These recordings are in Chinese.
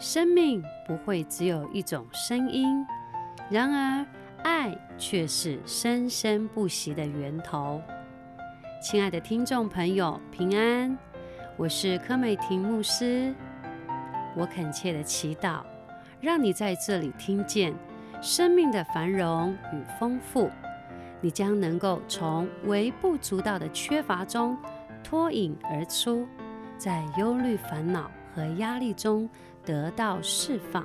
生命不会只有一种声音，然而爱却是生生不息的源头。亲爱的听众朋友，平安，我是柯美婷牧师。我恳切的祈祷，让你在这里听见生命的繁荣与丰富，你将能够从微不足道的缺乏中脱颖而出，在忧虑、烦恼和压力中。得到释放。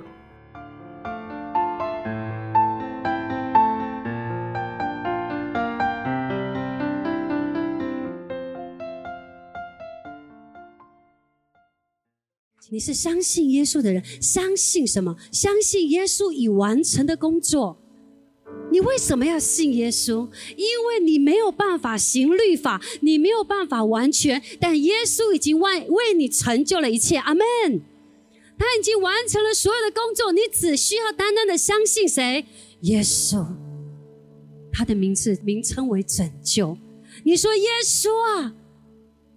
你是相信耶稣的人，相信什么？相信耶稣已完成的工作。你为什么要信耶稣？因为你没有办法行律法，你没有办法完全，但耶稣已经为为你成就了一切。阿门。他已经完成了所有的工作，你只需要单单的相信谁？耶稣。他的名字名称为拯救。你说耶稣啊，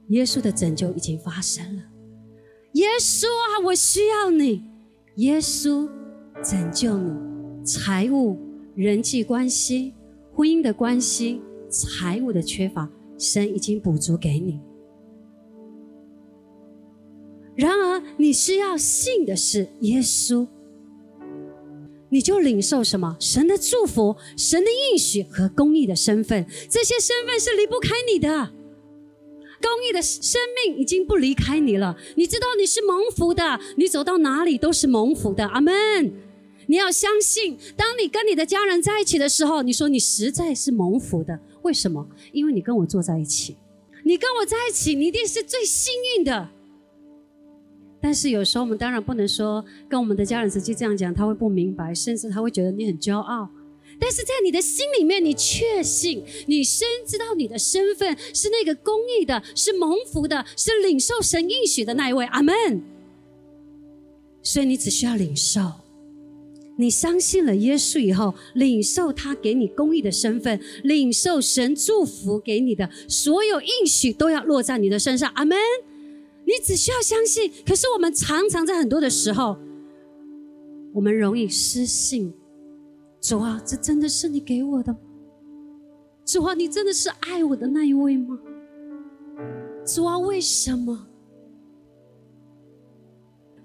耶稣的拯救已经发生了。耶稣啊，我需要你。耶稣拯救你，财务、人际关系、婚姻的关系、财务的缺乏，神已经补足给你。你需要信的是耶稣，你就领受什么？神的祝福、神的应许和公义的身份，这些身份是离不开你的。公义的生命已经不离开你了。你知道你是蒙福的，你走到哪里都是蒙福的。阿门。你要相信，当你跟你的家人在一起的时候，你说你实在是蒙福的。为什么？因为你跟我坐在一起，你跟我在一起，你一定是最幸运的。但是有时候我们当然不能说跟我们的家人直接这样讲，他会不明白，甚至他会觉得你很骄傲。但是在你的心里面，你确信，你深知道你的身份是那个公义的，是蒙福的，是领受神应许的那一位。阿门。所以你只需要领受，你相信了耶稣以后，领受他给你公义的身份，领受神祝福给你的所有应许，都要落在你的身上。阿门。你只需要相信，可是我们常常在很多的时候，我们容易失信。主啊，这真的是你给我的？主啊，你真的是爱我的那一位吗？主啊，为什么？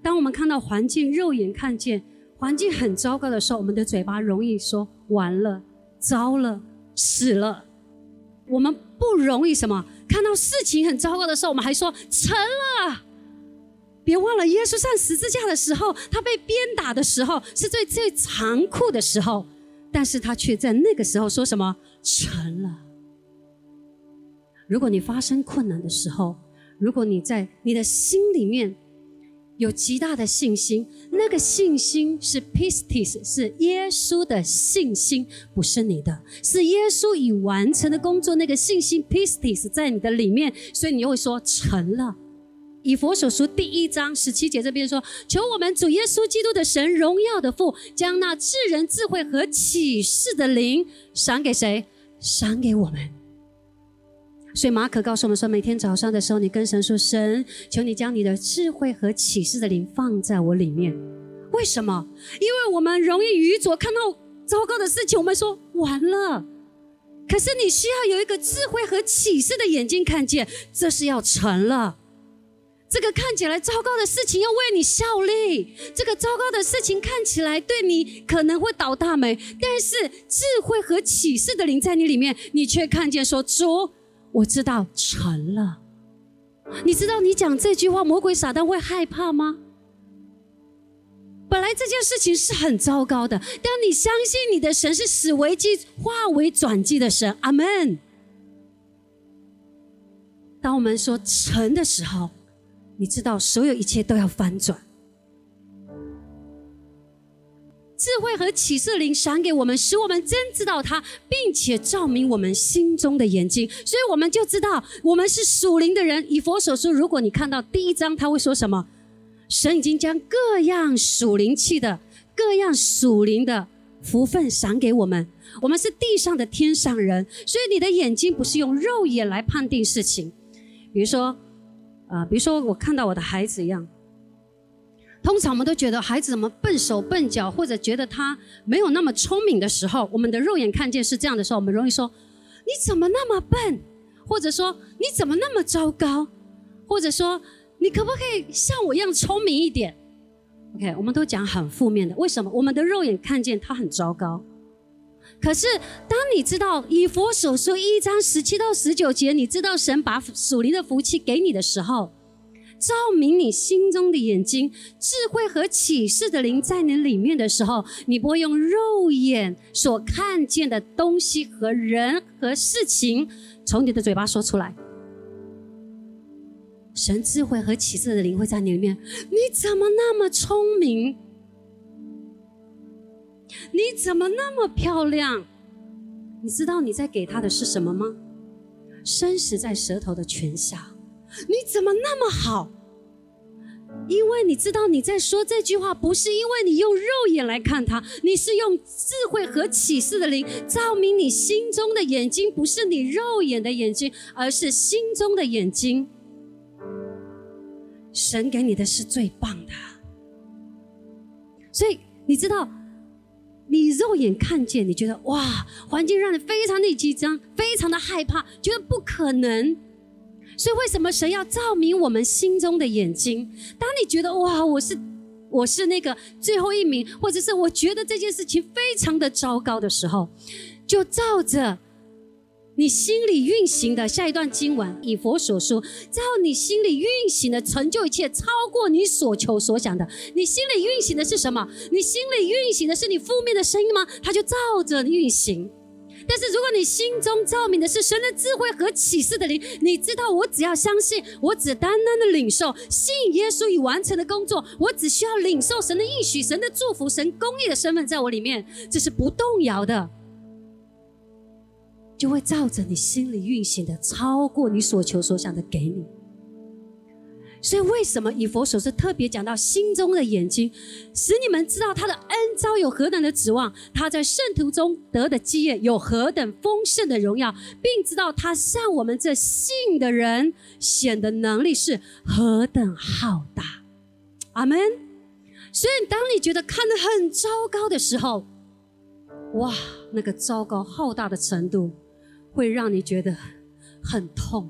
当我们看到环境肉眼看见环境很糟糕的时候，我们的嘴巴容易说完了、糟了、死了。我们不容易什么？看到事情很糟糕的时候，我们还说成了。别忘了，耶稣上十字架的时候，他被鞭打的时候，是最最残酷的时候，但是他却在那个时候说什么成了。如果你发生困难的时候，如果你在你的心里面。有极大的信心，那个信心是 pistis，是耶稣的信心，不是你的，是耶稣已完成的工作。那个信心 pistis 在你的里面，所以你又会说成了。以佛所书第一章十七节这边说：求我们主耶稣基督的神荣耀的父，将那智人智慧和启示的灵赏给谁？赏给我们。所以马可告诉我们说，每天早上的时候，你跟神说：“神，求你将你的智慧和启示的灵放在我里面。”为什么？因为我们容易愚拙，看到糟糕的事情，我们说完了。可是你需要有一个智慧和启示的眼睛看见，这是要成了。这个看起来糟糕的事情要为你效力，这个糟糕的事情看起来对你可能会倒大霉，但是智慧和启示的灵在你里面，你却看见说主。我知道成了，你知道你讲这句话，魔鬼撒旦会害怕吗？本来这件事情是很糟糕的，当你相信你的神是使危机化为转机的神，阿门。当我们说成的时候，你知道所有一切都要翻转。智慧和启示灵赏给我们，使我们真知道他，并且照明我们心中的眼睛，所以我们就知道我们是属灵的人。以佛所说，如果你看到第一章，他会说什么？神已经将各样属灵气的、各样属灵的福分赏给我们。我们是地上的天上人，所以你的眼睛不是用肉眼来判定事情。比如说，啊，比如说我看到我的孩子一样。通常我们都觉得孩子怎么笨手笨脚，或者觉得他没有那么聪明的时候，我们的肉眼看见是这样的时候，我们容易说：“你怎么那么笨？”或者说：“你怎么那么糟糕？”或者说：“你可不可以像我一样聪明一点？”OK，我们都讲很负面的。为什么？我们的肉眼看见他很糟糕。可是当你知道以佛所说一章十七到十九节，你知道神把属灵的福气给你的时候。照明你心中的眼睛，智慧和启示的灵在你里面的时候，你不会用肉眼所看见的东西和人和事情从你的嘴巴说出来。神智慧和启示的灵会在你里面。你怎么那么聪明？你怎么那么漂亮？你知道你在给他的是什么吗？生死在舌头的泉下。你怎么那么好？因为你知道你在说这句话，不是因为你用肉眼来看它，你是用智慧和启示的灵照明你心中的眼睛，不是你肉眼的眼睛，而是心中的眼睛。神给你的是最棒的，所以你知道，你肉眼看见，你觉得哇，环境让你非常的紧张，非常的害怕，觉得不可能。所以，为什么神要照明我们心中的眼睛？当你觉得哇，我是我是那个最后一名，或者是我觉得这件事情非常的糟糕的时候，就照着你心里运行的下一段经文，以佛所说，照你心里运行的成就一切，超过你所求所想的。你心里运行的是什么？你心里运行的是你负面的声音吗？它就照着运行。但是，如果你心中照明的是神的智慧和启示的灵，你知道，我只要相信，我只单单的领受，信耶稣已完成的工作，我只需要领受神的应许、神的祝福、神公义的身份在我里面，这是不动摇的，就会照着你心里运行的，超过你所求所想的给你。所以，为什么以佛所是特别讲到心中的眼睛，使你们知道他的恩招有何等的指望，他在圣徒中得的基业有何等丰盛的荣耀，并知道他向我们这信的人显的能力是何等浩大。阿门。所以，当你觉得看得很糟糕的时候，哇，那个糟糕浩大的程度，会让你觉得很痛。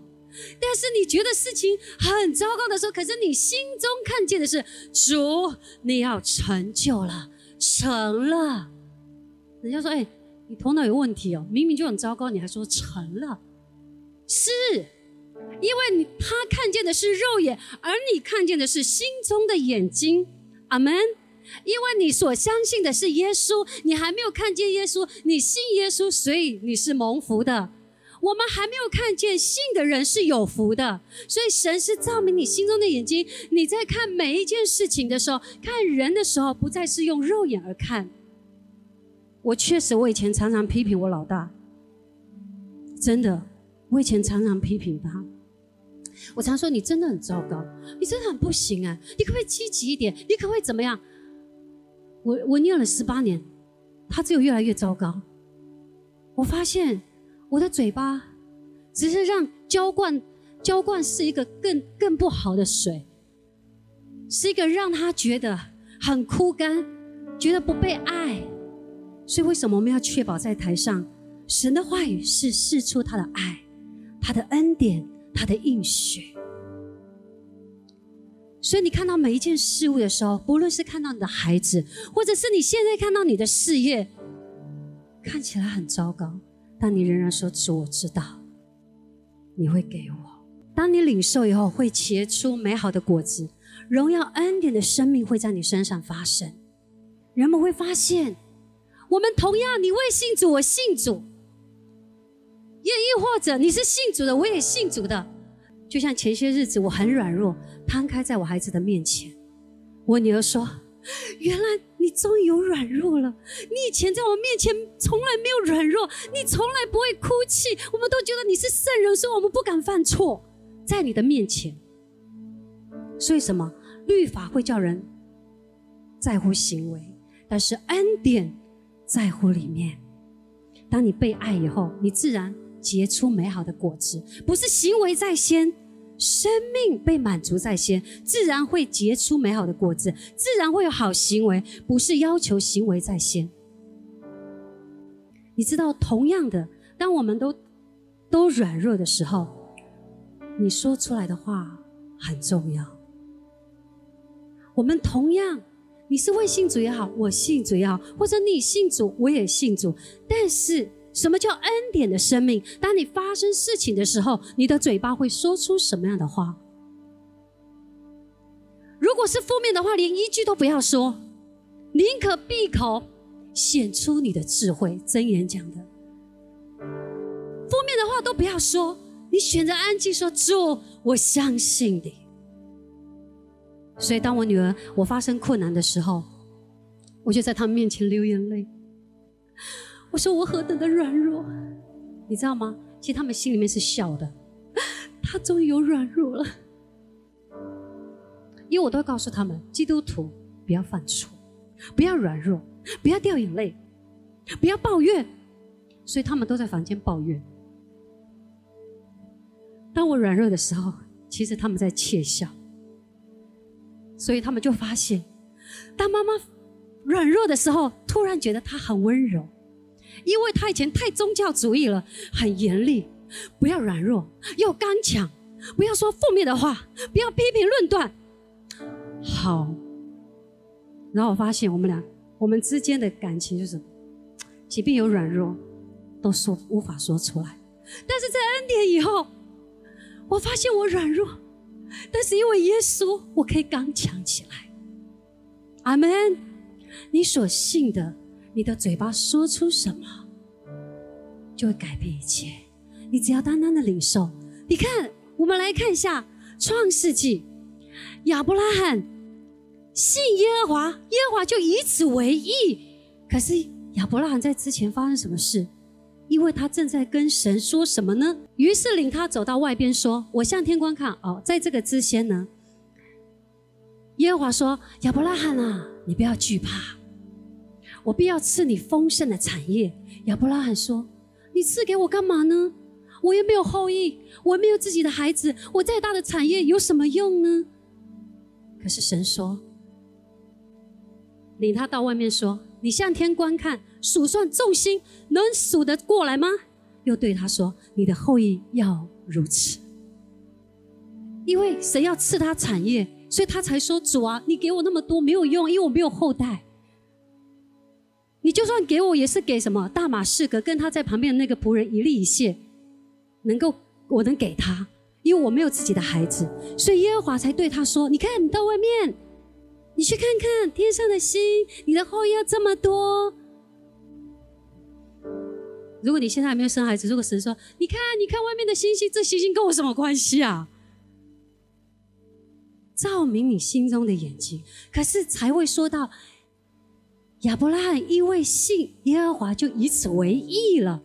但是你觉得事情很糟糕的时候，可是你心中看见的是主，你要成就了，成了。人家说：“哎，你头脑有问题哦，明明就很糟糕，你还说成了？”是，因为你他看见的是肉眼，而你看见的是心中的眼睛。阿门。因为你所相信的是耶稣，你还没有看见耶稣，你信耶稣，所以你是蒙福的。我们还没有看见信的人是有福的，所以神是照明你心中的眼睛。你在看每一件事情的时候，看人的时候，不再是用肉眼而看。我确实，我以前常常批评我老大，真的，我以前常常批评他。我常说你真的很糟糕，你真的很不行啊！你可不可以积极一点？你可不可以怎么样？我我念了十八年，他只有越来越糟糕。我发现。我的嘴巴只是让浇灌，浇灌是一个更更不好的水，是一个让他觉得很枯干，觉得不被爱。所以为什么我们要确保在台上，神的话语是释出他的爱，他的恩典，他的应许。所以你看到每一件事物的时候，不论是看到你的孩子，或者是你现在看到你的事业，看起来很糟糕。但你仍然说：“主，我知道你会给我。当你领受以后，会结出美好的果子，荣耀恩典的生命会在你身上发生。人们会发现，我们同样，你未信主，我信主；也亦或者你是信主的，我也信主的。就像前些日子，我很软弱，摊开在我孩子的面前，我女儿说：‘原来’。”你终于有软弱了。你以前在我面前从来没有软弱，你从来不会哭泣。我们都觉得你是圣人，所以我们不敢犯错，在你的面前。所以什么？律法会叫人在乎行为，但是恩典在乎里面。当你被爱以后，你自然结出美好的果子。不是行为在先，生命被满足在先，自然会结出美好的果子，自然会有好行为，不是要求行为在先。你知道，同样的，当我们都都软弱的时候，你说出来的话很重要。我们同样，你是未信主也好，我信主也好，或者你信主，我也信主，但是。什么叫恩典的生命？当你发生事情的时候，你的嘴巴会说出什么样的话？如果是负面的话，连一句都不要说，宁可闭口，显出你的智慧。真言讲的，负面的话都不要说，你选择安静说：“主，我相信你。”所以，当我女儿我发生困难的时候，我就在她面前流眼泪。我说我何等的软弱，你知道吗？其实他们心里面是笑的，他终于有软弱了。因为我都告诉他们，基督徒不要犯错，不要软弱，不要掉眼泪，不要抱怨。所以他们都在房间抱怨。当我软弱的时候，其实他们在窃笑。所以他们就发现，当妈妈软弱的时候，突然觉得她很温柔。因为他以前太宗教主义了，很严厉，不要软弱，要刚强，不要说负面的话，不要批评论断。好，然后我发现我们俩，我们之间的感情就是，即便有软弱，都说无法说出来。但是在恩典以后，我发现我软弱，但是因为耶稣，我可以刚强起来。阿门。你所信的。你的嘴巴说出什么，就会改变一切。你只要单单的领受。你看，我们来看一下《创世纪》，亚伯拉罕信耶和华，耶和华就以此为义。可是亚伯拉罕在之前发生什么事？因为他正在跟神说什么呢？于是领他走到外边说：“我向天观看。”哦，在这个之前呢，耶和华说：“亚伯拉罕啊，你不要惧怕。”我必要赐你丰盛的产业。亚伯拉罕说：“你赐给我干嘛呢？我又没有后裔，我没有自己的孩子，我再大的产业有什么用呢？”可是神说：“领他到外面说，你向天观看，数算众星，能数得过来吗？”又对他说：“你的后裔要如此，因为神要赐他产业，所以他才说：主啊，你给我那么多没有用，因为我没有后代。”就算给我，也是给什么大马士革跟他在旁边的那个仆人一粒一谢，能够我能给他，因为我没有自己的孩子，所以耶和华才对他说：“你看，你到外面，你去看看天上的星，你的后裔要这么多。如果你现在还没有生孩子，如果神说，你看，你看外面的星星，这星星跟我什么关系啊？照明你心中的眼睛，可是才会说到。”亚伯拉罕因为信耶和华，就以此为义了。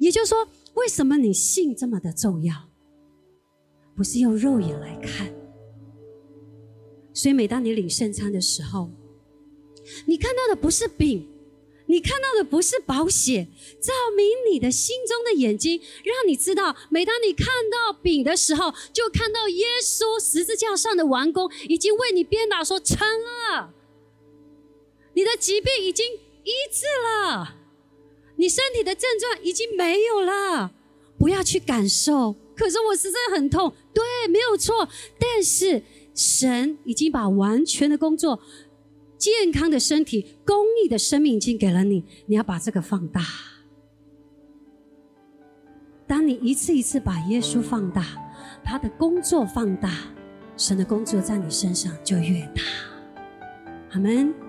也就是说，为什么你信这么的重要？不是用肉眼来看。所以，每当你领圣餐的时候，你看到的不是饼，你看到的不是保险，照明你的心中的眼睛，让你知道，每当你看到饼的时候，就看到耶稣十字架上的完工，已经为你鞭打，说成了。你的疾病已经医治了，你身体的症状已经没有了，不要去感受。可是我实在很痛，对，没有错。但是神已经把完全的工作、健康的身体、公益的生命已经给了你，你要把这个放大。当你一次一次把耶稣放大，他的工作放大，神的工作在你身上就越大。阿门。